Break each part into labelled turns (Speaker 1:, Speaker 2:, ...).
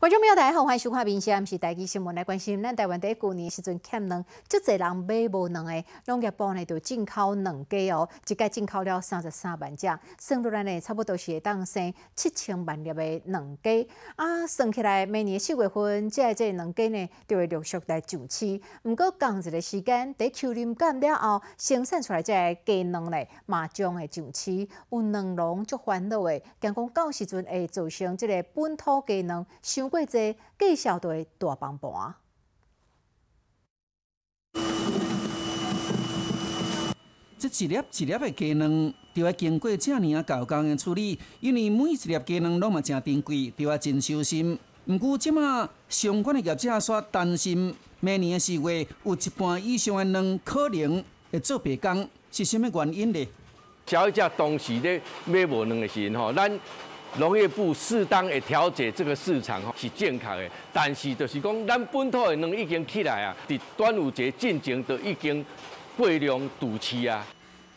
Speaker 1: 观众朋友，大家好，欢迎收看《明星》，是台记新闻来关心。咱台湾第一旧年时阵欠卵，足侪人买无卵的，农业部呢就进口卵鸡哦，一届进口了三十三万只，算落来呢，差不多是会当生七千万粒的卵鸡。啊，算起来每年四月份，即个即个卵鸡呢就会陆续来上市。毋过，同一个时间，伫秋林干了后，生产出来即个鸡卵呢，嘛将会上市。有卵农足烦恼的，惊讲到时阵会造成即个本土鸡卵伤。过济计销队大帮盘。
Speaker 2: 这一粒一粒的鸡卵，就要经过这样啊高工的处理，因为每一粒鸡卵拢嘛真珍贵，就要真小心。不过，即马相关的业者煞担心，明年的四月有一半以上的卵可能会做白工，是甚么原因呢？
Speaker 3: 消费者当时咧买无卵的时阵吼，咱。农业部适当的调节这个市场是健康的，但是就是讲咱本土的卵已经起来啊，伫端午节进前就已经过量堵期啊。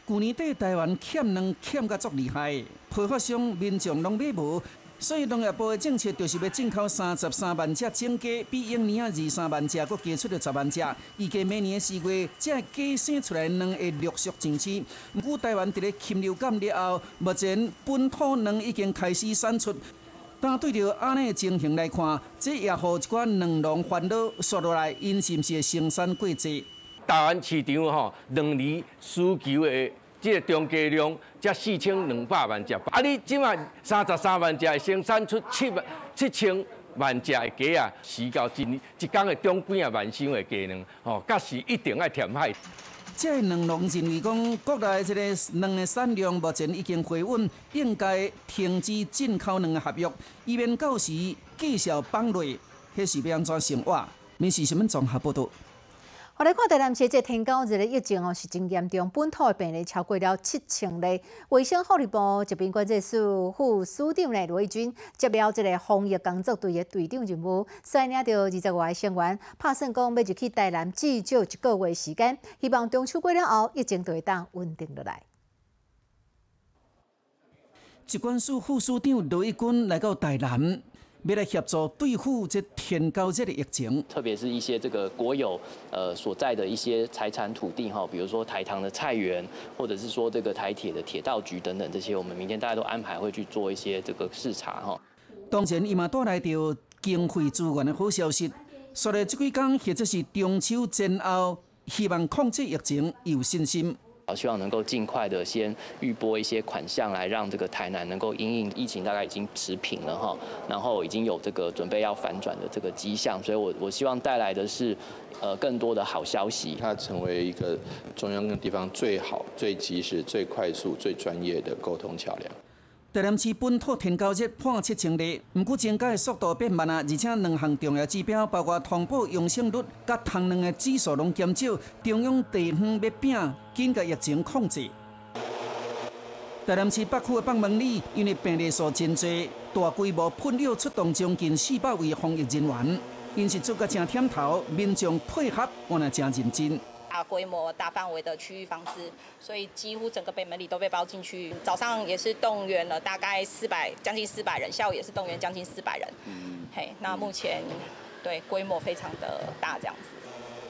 Speaker 2: 旧年底台湾欠卵欠甲足厉害，批发商民众拢买无。所以农业部的政策就是要进口三十三万只种鸡，比往年啊二三万只，佫加出了十万只。预计明年的四月，这鸡生出来卵会陆续上市。毋过台湾伫咧禽流感了后，目前本土卵已经开始产出。但对着安尼的情形来看，这也互一寡卵农烦恼，说落来因是毋是生产过济？
Speaker 3: 台湾市场吼，两年需求的。这个中加量才四千两百万只，啊！你即卖三十三万只，生产出七万七千万只的鸡啊，时到一年一工的中几啊万箱的鸡卵，哦，甲是一定要填海。
Speaker 2: 这两农认为讲，国内这个卵的产量目前已经回稳，应该停止进口卵的合约，以免到时继续放累，迄是要安怎生活？民事新闻综合报道。
Speaker 1: 我来看台南市这天高日的疫情哦是真严重，本土的病例超过了七千例。卫生福利部疾病管制署副署长呢罗义军接了这个防疫工作队的队长任务，率领着二十外成员，拍算讲要入去台南至少一个月时间，希望中秋过了后疫情就会当稳定落来。
Speaker 2: 疾管署副署长罗义军来到台南。要来协助对付这天高热的疫情，
Speaker 4: 特别是一些这个国有呃所在的一些财产土地哈，比如说台糖的菜园，或者是说这个台铁的铁道局等等这些，我们明天大家都安排会去做一些这个视察哈。
Speaker 2: 当前伊嘛带来着经费资源的好消息，说了这几天或者是中秋前后，希望控制疫情有信心。
Speaker 4: 好，希望能够尽快的先预拨一些款项来让这个台南能够因应疫情，大概已经持平了哈，然后已经有这个准备要反转的这个迹象，所以我我希望带来的是呃更多的好消息。
Speaker 5: 它成为一个中央跟地方最好、最及时、最快速、最专业的沟通桥梁。
Speaker 2: 台南市本土天高热破七千例，不过增加的速度变慢啊，而且两项重要指标，包括通报阳性率、甲糖量的指数拢减少，中央地方要拼紧甲疫情控制。台南市北区的北门里，因为病例数真多，大规模喷药出动将近四百位防疫人员，因是做个正点头，民众配合我那真认真。
Speaker 6: 大规模、大范围的区域防治，所以几乎整个北门里都被包进去。早上也是动员了大概四百，将近四百人；下午也是动员将近四百人。嗯，嘿，那目前对规模非常的大，这样子。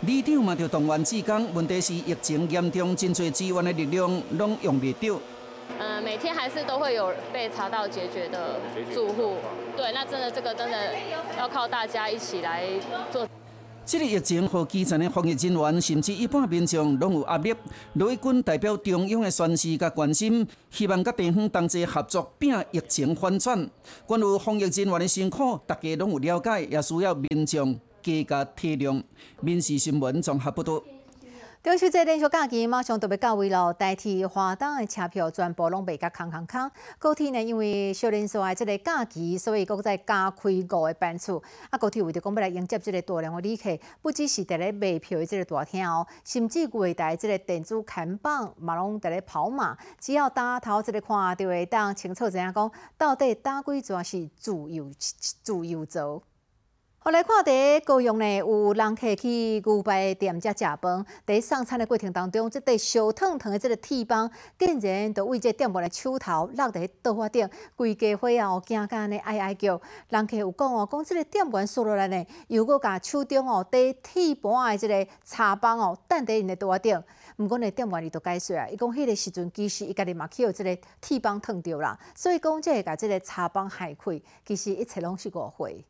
Speaker 2: 里长嘛就动员志工，问题是疫情严重，真侪资源的力量拢用不到。
Speaker 7: 嗯，每天还是都会有被查到解决的住户。对，那真的这个真的要靠大家一起来做。
Speaker 2: 这个疫情，和基层的防疫人员，甚至一般民众，拢有压力。雷军代表中央的宣示甲关心，希望甲地方同齐合作，拼疫情反转。关于防疫人员的辛苦，大家拢有了解，也需要民众加加体谅。民事新闻综合报道。
Speaker 1: 中秋节连续假期马上就要到位了，代替花灯的车票全部拢卖甲空空空。高铁呢，因为少人数的这个假期，所以搁再加开五个班次。啊，高铁为着讲要来迎接这个大量的旅客，不只是在咧卖票的这个大厅哦，甚至柜台这个电子看板嘛拢在咧跑马。只要打头这个看，就会当清楚知影讲，到底打几座是自由自由座。后来看伫高雄呢，有人客去牛排店遮食饭，伫送餐的过程当中，即块烧烫烫的即个铁棒，竟然就为这店员的手头落伫刀花顶，规家伙啊，惊甲安尼哀哀叫。人客有讲哦，讲即个店员说落来呢，又搁甲手中哦，伫铁盘的即个茶棒哦，等伫因的刀花顶。毋过呢，店员伊都解释啊，伊讲迄个时阵其实伊家己嘛去有即个铁棒烫着啦，所以讲这会甲即个茶棒害开，其实一切拢是误会。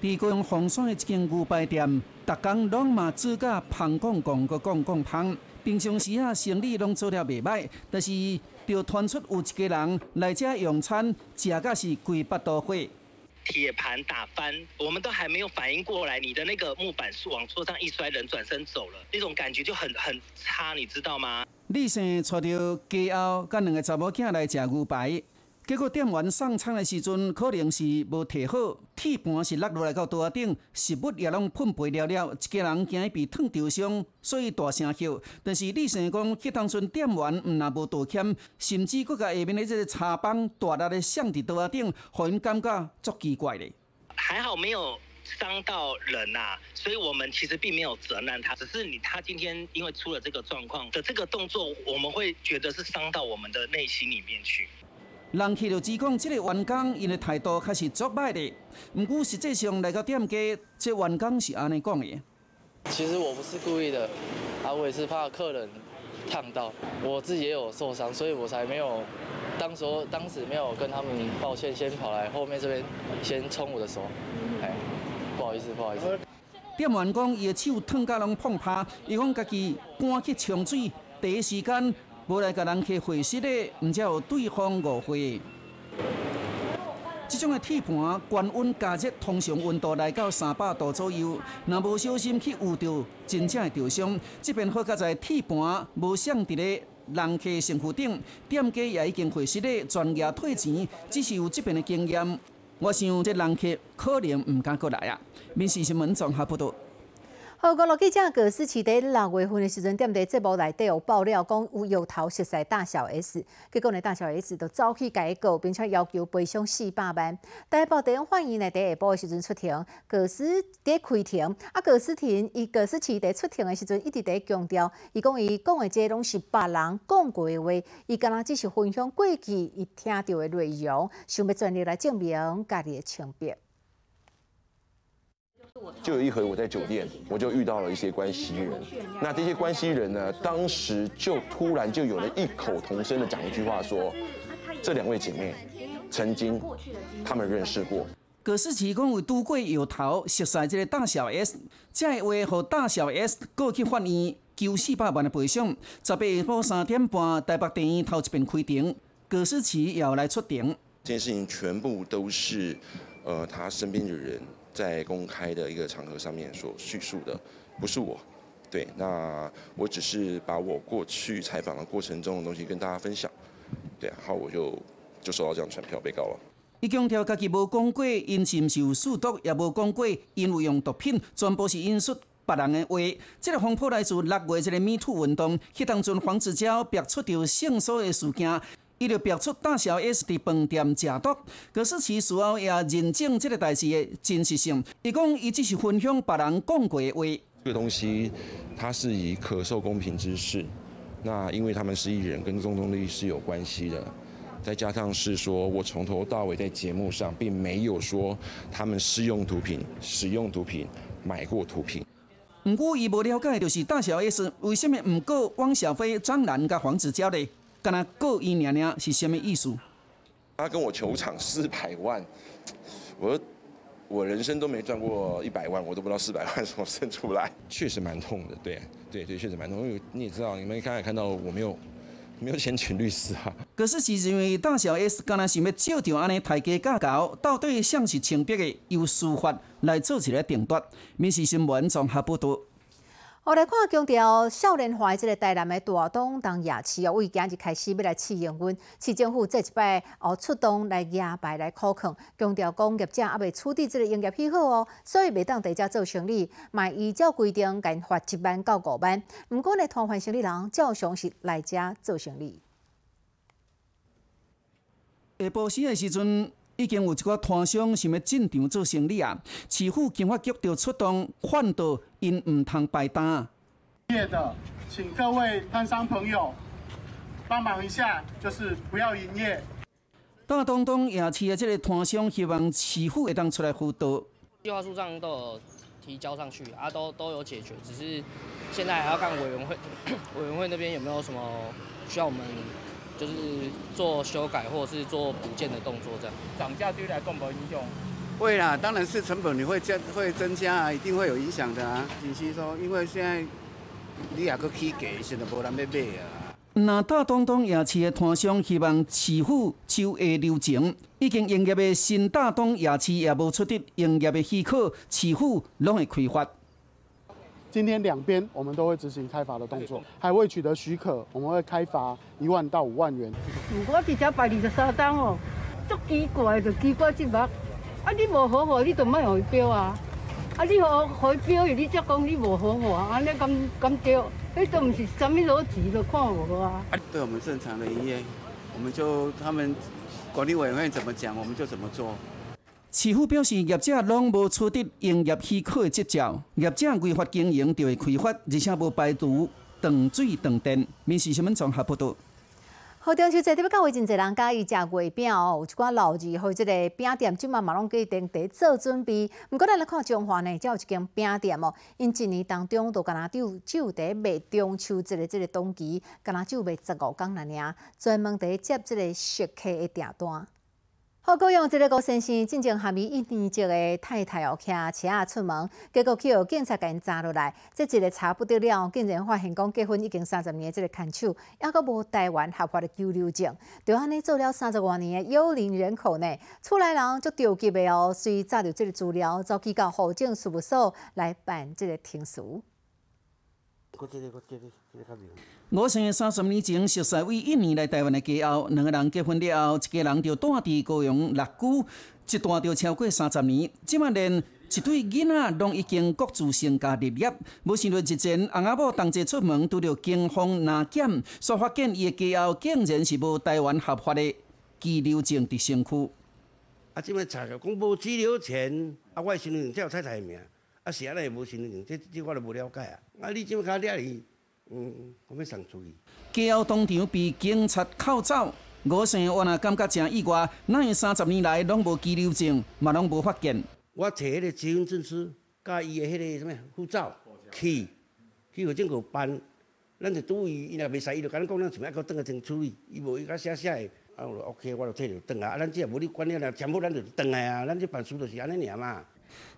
Speaker 2: 伫高雄凤山的一间牛排店，逐工拢嘛做甲香讲讲个讲讲香。平常时啊，生意拢做了袂歹，但是就传出有一个人来遮用餐，食甲是规巴都火。
Speaker 8: 铁盘打翻，我们都还没有反应过来，你的那个木板是往桌上一摔，人转身走了，那种感觉就很很差，你知道吗？
Speaker 2: 李生带着家后甲两个查某囝来食牛排。结果店员送餐的时阵，可能是无摕好，铁盘是落落来到桌顶，食物也拢喷飞了了，一家人惊伊被烫着伤，所以大声叫。但是李生讲，去当村店员毋但无道歉，甚至佫甲下面的这个茶帮大力的响伫桌顶，互因感觉足奇怪的。
Speaker 8: 还好没有伤到人呐，所以我们其实并没有责难他，只是你他今天因为出了这个状况的这个动作，我们会觉得是伤到我们的内心里面去。
Speaker 2: 人去就只讲，这个员工因的态度开始足歹的。毋过实际上来到店家，这员工是安尼讲的。
Speaker 9: 其实我不是故意的，啊，我也是怕客人烫到，我自己也有受伤，所以我才没有，当时当时没有跟他们抱歉，先跑来后面这边先冲我的手，哎，不好意思，不好意思。
Speaker 2: 店员讲，伊的手烫甲拢碰趴，伊讲家己赶去冲水，第一时间。无来甲人客会室的，毋才有对方误会。这种的铁盘，高温加热，通常温度来到三百度左右。若无小心去捂着，真正会受伤。这边好在铁盘无响伫咧人客身躯顶，店家也已经会室咧专业退钱，只是有这边的经验。我想这人客可能毋敢过来啊。民事新闻综合报道。
Speaker 1: 好，五路记者葛思琪在六月份的时阵，踮伫节目内底有爆料，讲有摇头熟悉大小 S，结果呢，大小 S 就走去解告，并且要求赔偿四百万。大报第一反应呢，第下晡的时阵出庭，葛思伫开庭，啊，葛思庭伊葛思琪伫出庭的时阵一直伫强调，伊讲伊讲的这拢是别人讲过的话，伊敢若只是分享过去伊听到的内容，想要全力来证明家己的清白。
Speaker 10: 就有一回我在酒店，我就遇到了一些关系人。那这些关系人呢，当时就突然就有了异口同声的讲一句话，说这两位姐妹曾经他们认识过。
Speaker 2: 葛思琪讲为拄过摇头，熟悉这个大小 S，这话和大小 S 过去法院求四百万的赔偿。十八下晡三点半，台北电影头一边开庭，葛思琪要来出庭。
Speaker 10: 这件事情全部都是呃他身边的人。在公开的一个场合上面所叙述的，不是我，对，那我只是把我过去采访的过程中的东西跟大家分享，对，然后我就就收到这张传票被告了。
Speaker 2: 伊强调家己无讲过因是毋是有数毒，也无讲过因为用毒品，全部是引述别人的话。这个风波来自六月这个米兔运动，迄当阵黄子佼爆出着性骚的事件。伊就表出大小 S 伫饭店食毒，可是其事后也认证这个代志的真实性。伊讲伊只是分享别人讲过的话。
Speaker 10: 这个东西它是以可受公平之事，那因为他们是艺人，跟公众利益是有关系的。再加上是说我从头到尾在节目上并没有说他们试用毒品、使用毒品、买过毒品。
Speaker 2: 不过伊无了解就是大小 S 为什么唔告汪小菲、张兰甲黄子佼呢？跟他告一娘娘是什么意思？
Speaker 10: 他跟我求偿四百万，我我人生都没赚过一百万，我都不知道四百万怎么生出来，确实蛮痛的。对对对，确实蛮痛。因为你也知道，你们刚才看到我没有没有钱请律师啊。
Speaker 2: 可是是认为大小 S 刚才想要照着安尼抬价价高，到底像是清白的，由司法来做一个定夺。民事新闻综合报道。
Speaker 1: 我来看强调少年化即个台南的大东当夜市哦，为今日开始要来试营运，市政府这一摆哦出动来夜排来考控，强调讲业者还未处理即个营业批号哦，所以未当在遮做生意，卖依照规定该罚一万到五万。毋过呢，摊贩生意人照常是来遮做生意。
Speaker 2: 下晡时的时阵。已经有一寡摊商想要进场做生意啊，市府警发局就出动劝导因唔通摆单。
Speaker 11: 业的，请各位摊商朋友帮忙一下，就是不要营业。
Speaker 2: 大东东夜市的这个摊商希望市府会当出来辅导。
Speaker 12: 计划书上都有提交上去啊，都都有解决，只是现在还要看委员会 委员会那边有没有什么需要我们就是做修改或者是做补件的动作这样。
Speaker 13: 涨价对来更不影响？
Speaker 14: 会啦，当然是成本你会加会增加啊，一定会有影响的啊。仅是说，因为现在你也个起价，现在无人要买啊。
Speaker 2: 那大东东夜市的摊商希望市府手下留情，已经营业的新大东夜市也无出得营业的许可，市府拢会开发。
Speaker 11: 今天两边我们都会执行开罚的动作，还未取得许可，我们会开罚一万到五万元。
Speaker 15: 我直接摆二十三单哦，足奇怪就奇怪即目，啊你无好好，你就莫互伊标啊，啊你互互伊标，你则讲你无好货，安尼咁咁对。你都唔是什么逻辑都看我啊！
Speaker 14: 对我们正常的营业，我们就他们管理委员会怎么讲，我们就怎么做。
Speaker 2: 市府表示，业者拢无取得营业许可的执照，业者违法经营就会开罚，而且无排除断水断电。民事新闻综合报道。
Speaker 1: 好，中秋节特别到位，真侪人家伊食月饼哦，有一寡老字号即个饼店，即马嘛拢计定伫做准备。毋过咱来看中华呢，才有一间饼店哦，因一年当中都敢若只有只有伫卖中秋节的即个档期，敢若只有卖十五工那尔，专门伫接即个食客的订单。好，高雄一个高先生进前下面一年级的太太哦，骑车出门，结果去互警察甲因抓落来。这一个查不得了，竟然发现讲结婚已经三十年，这个牵手还阁无台湾合法的居留证，就安尼做了三十多年的幽灵人口呢。厝内人就着急的哦，随查到这个资料，走去到户政事务所来办这个停书。
Speaker 2: 我生三十年前熟悉为一年来台湾的家后，两个人结婚了后，一家人就住伫高雄六居，一住就超过三十年。即马连一对囡仔拢已经各自成家立业。无想到日前翁仔某同齐出门，拄着警方拿检，所发现伊的家后竟然是无台湾合法的居留证伫身躯。
Speaker 16: 啊，即摆查着讲无居留权，啊，我身份证才有太太名，啊，是安尼无身份证，这这我都无了解啊。啊，你即摆卡遐哩？嗯，我要送出去。
Speaker 2: 家后当场被警察扣走，吴生我也感觉真意外，哪会三十年来拢无拘留证，嘛拢无发现。
Speaker 16: 我摕迄个结婚证书，甲伊的迄个什么护照去，去互政府办，咱就拄伊，伊若袂使，伊就甲咱讲，咱想要搁转个证处理，伊无伊甲写写的，啊，OK，我就摕着转来，啊，咱只也无你管了啦，全部咱就转来啊，咱这办事就是安尼尔嘛。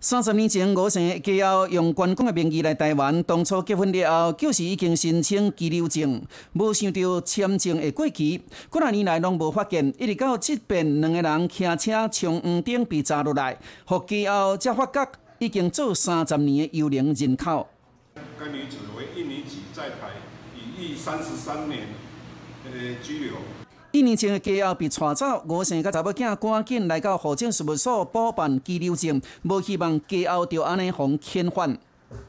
Speaker 2: 三十年前，吴生家后用官公的名义来台湾，当初结婚了后，就是已经申请居留证，无想到签证会过期，几啊年来拢无发现，一直到即边两个人骑车从黄顶被砸落来，互家后才发觉已经做三十年的幽灵人口。
Speaker 17: 该女子为印尼籍在台，已逾三十三年，呃，居留。
Speaker 2: 一年前的家后被带走，吴姓甲查某囝赶紧来到户政事务所补办居留证，无希望家后就安尼互遣返。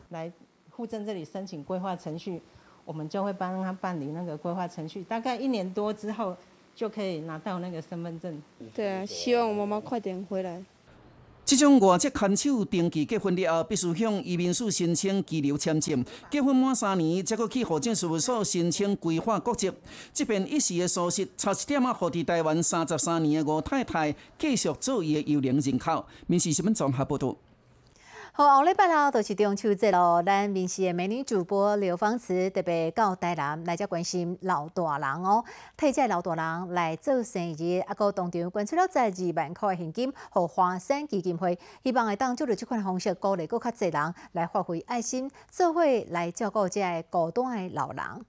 Speaker 18: 来户政这里申请规划程序，我们就会帮他办理那个规划程序，大概一年多之后就可以拿到那个身份证。
Speaker 19: 对啊，希望我妈妈快点回来。
Speaker 2: 这种外籍看守登记结婚了后，必须向移民署申请居留签证。结婚满三年，才阁去户政事务所申请规划国籍。即边一时的疏失，差一点啊，互伫台湾三十三年的吴太太继续做伊的幽灵人口。民事新闻综合报道。
Speaker 1: 好，后礼拜六就是中秋节咯。咱面试的美女主播刘芳慈特别到台南来遮关心老大人哦，替这老大人来做生意，啊，个当场捐出了十二万块的现金，互华山基金会，希望会当做着这款方式，鼓励更较侪人来发挥爱心，做伙来照顾这个孤单的老人。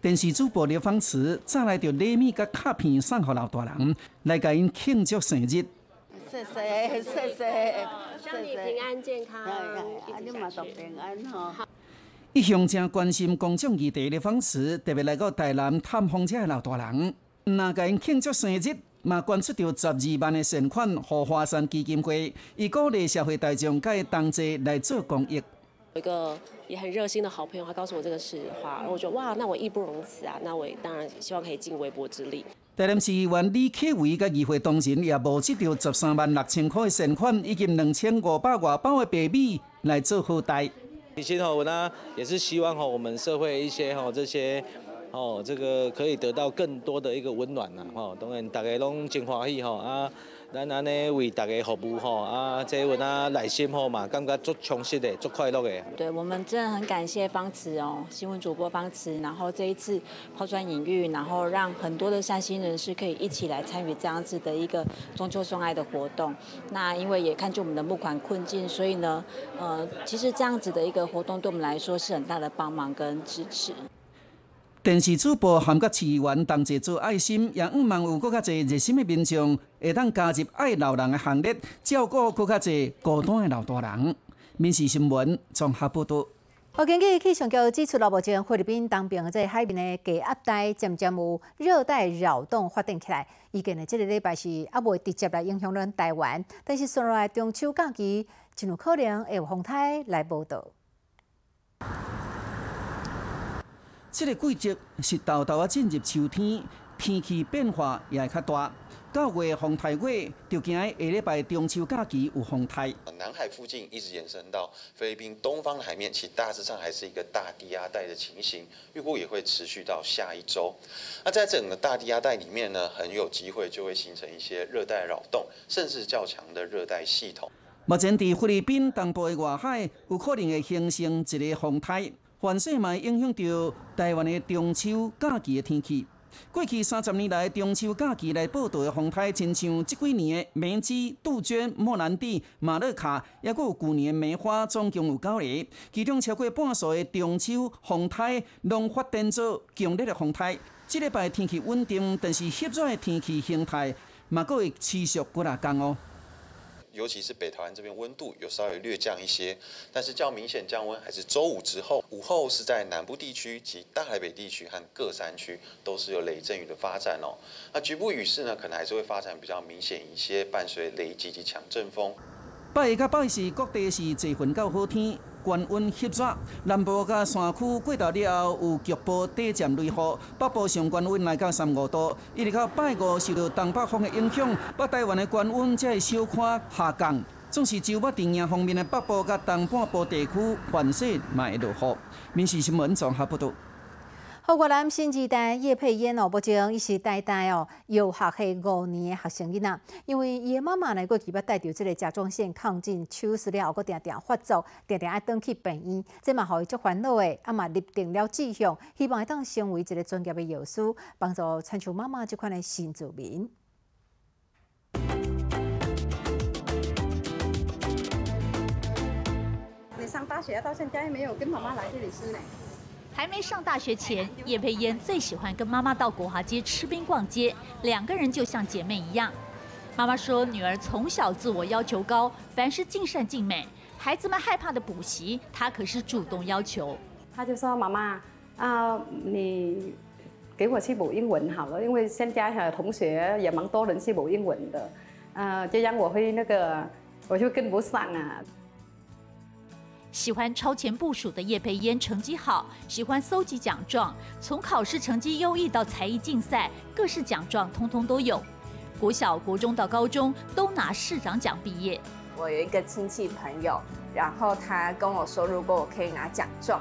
Speaker 2: 电视主播刘芳慈早来着礼物甲卡片送给老大人，来甲因庆祝生日。谢
Speaker 19: 谢谢谢，
Speaker 20: 祝你平安健康，
Speaker 19: 你嘛都平安吼。
Speaker 2: 一向正关心公众议题的方式，特别来到台南探访这老大人，那甲因庆祝生日，嘛捐出着十二万的善款，给华山基金会，以鼓励社会大众甲伊同齐来做公益。
Speaker 20: 有一个也很热心的好朋友，他告诉我这个实话，然后我觉得哇，那我义不容辞啊，那我当然希望可以尽微薄之力。
Speaker 2: 台南市议员李克伟甲议会同仁也募集到十三万六千块的善款，以及两千五百外包的白米来做后代。
Speaker 21: 以前吼，我呢也是希望吼，我们社会一些吼这些哦，这个可以得到更多的一个温暖呐，吼，当然大家拢真欢喜吼啊。咱安尼为大家服务吼啊，这阮啊内心吼嘛，感觉足充实的，足快乐的。
Speaker 22: 对我们真的很感谢方慈哦，新闻主播方慈，然后这一次抛砖引玉，然后让很多的善心人士可以一起来参与这样子的一个中秋送爱的活动。那因为也看见我们的募款困境，所以呢，呃，其实这样子的一个活动对我们来说是很大的帮忙跟支持。
Speaker 2: 电视主播含甲市员同齐做爱心，也希望有更较侪热心的民众会当加入爱老人的行列，照顾更较侪孤单的老大人。民事新闻综合报道。
Speaker 1: 我，根据气象局指出，目前菲律宾东边在海面的低压带渐渐有热带扰动发展起来，预计呢，这个礼拜是还未直接来影响咱台湾，但是顺落来中秋假期，真有可能会有风台来报道。
Speaker 2: 这个季节是豆豆啊进入秋天，天气变化也会较大。到月风台月，就惊下礼拜中秋假期有风台。
Speaker 23: 南海附近一直延伸到菲律宾东方的海面，其实大致上还是一个大低压带的情形，预估也会持续到下一周。那在整个大低压带里面呢，很有机会就会形成一些热带扰动，甚至较强的热带系统。
Speaker 2: 目前伫菲律宾东部的外海，有可能会形成一个风台。反射嘛影响到台湾的中秋假期的天气。过去三十年来，中秋假期来报道的风台，亲像这几年的梅基、杜鹃、莫兰蒂、马勒卡，也有旧年梅花，总共有九个。其中超过半数的中秋风台拢发展做强烈的风台。这礼拜天气稳定，但是湿热的天气形态嘛，阁会持续几啊天哦。
Speaker 23: 尤其是北台湾这边温度有稍微略降一些，但是较明显降温还是周五之后，午后是在南部地区及大台北地区和各山区都是有雷阵雨的发展哦。那局部雨势呢，可能还是会发展比较明显一些，伴随雷击及强阵风。
Speaker 2: 拜一甲拜四各地是侪份到好天。高温湿热，南部甲山区过到了后有局部短暂雷雨，北部上高温来到三五度，一直到拜五受到东北风的影响，北台湾的高温才会小可下降。总是周末电影方面的北部甲东半部地区，反射会落雨。民事新闻综合报道。
Speaker 1: 好，越南新时代叶佩燕哦，目前伊是代代哦，有学系五年的学生囡仔，因为伊的妈妈呢，过去要带着这个甲状腺亢进手术了后，搁定定发作，定定爱转去病院，这嘛互伊足烦恼的，啊嘛立定了志向，希望会当成为一个专业的药师，帮助参像妈妈这款的新住民。
Speaker 24: 你上大学到现在没有跟妈妈来这里吃呢？
Speaker 25: 还没上大学前，叶佩嫣最喜欢跟妈妈到国华街吃冰逛街，两个人就像姐妹一样。妈妈说，女儿从小自我要求高，凡事尽善尽美。孩子们害怕的补习，她可是主动要求。
Speaker 24: 她就说：“妈妈啊，你给我去补英文好了，因为现在同学也蛮多人去补英文的，呃，这样我会那个，我就跟不上啊。”
Speaker 25: 喜欢超前部署的叶佩嫣成绩好，喜欢搜集奖状，从考试成绩优异到才艺竞赛，各式奖状通通都有。国小、国中到高中都拿市长奖毕业。
Speaker 26: 我有一个亲戚朋友，然后他跟我说，如果我可以拿奖状，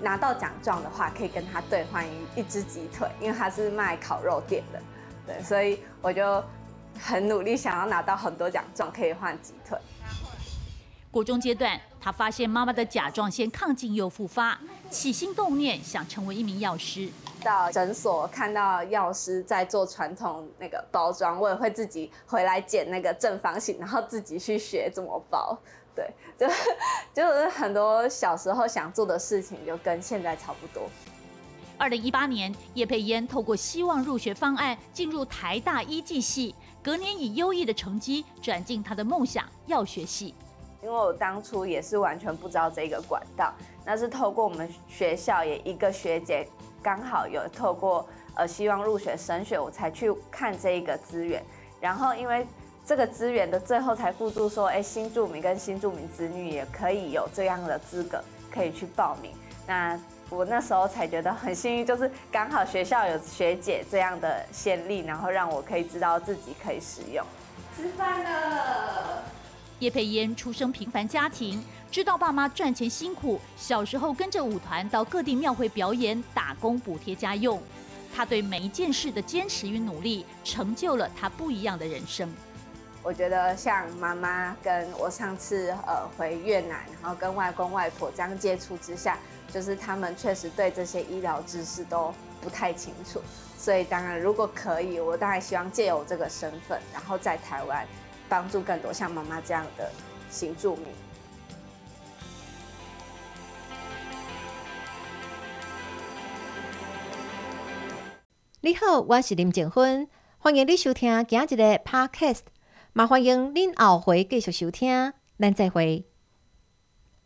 Speaker 26: 拿到奖状的话，可以跟他兑换一一只鸡腿，因为他是卖烤肉店的，对，所以我就很努力想要拿到很多奖状，可以换鸡腿。
Speaker 25: 国中阶段，他发现妈妈的甲状腺亢进又复发，起心动念想成为一名药师。
Speaker 26: 到诊所看到药师在做传统那个包装，我也会自己回来剪那个正方形，然后自己去学怎么包。对，就就是很多小时候想做的事情，就跟现在差不多。
Speaker 25: 二零一八年，叶佩嫣透过希望入学方案进入台大医技系，隔年以优异的成绩转进他的梦想药学系。
Speaker 26: 因为我当初也是完全不知道这个管道，那是透过我们学校也一个学姐刚好有透过呃希望入学升学，我才去看这一个资源。然后因为这个资源的最后才附注说，哎，新住民跟新住民子女也可以有这样的资格。可以去报名。那我那时候才觉得很幸运，就是刚好学校有学姐这样的先例，然后让我可以知道自己可以使用。吃饭了。
Speaker 25: 叶佩妍出生平凡家庭，知道爸妈赚钱辛苦，小时候跟着舞团到各地庙会表演，打工补贴家用。他对每一件事的坚持与努力，成就了他不一样的人生。
Speaker 26: 我觉得像妈妈跟我上次呃回越南，然后跟外公外婆这样接触之下，就是他们确实对这些医疗知识都不太清楚。所以当然如果可以，我当然希望借由这个身份，然后在台湾帮助更多像妈妈这样的新住民。
Speaker 1: 你好，我是林静芬，欢迎你收听今日的 Podcast，也欢迎您后回继续收听，咱再会。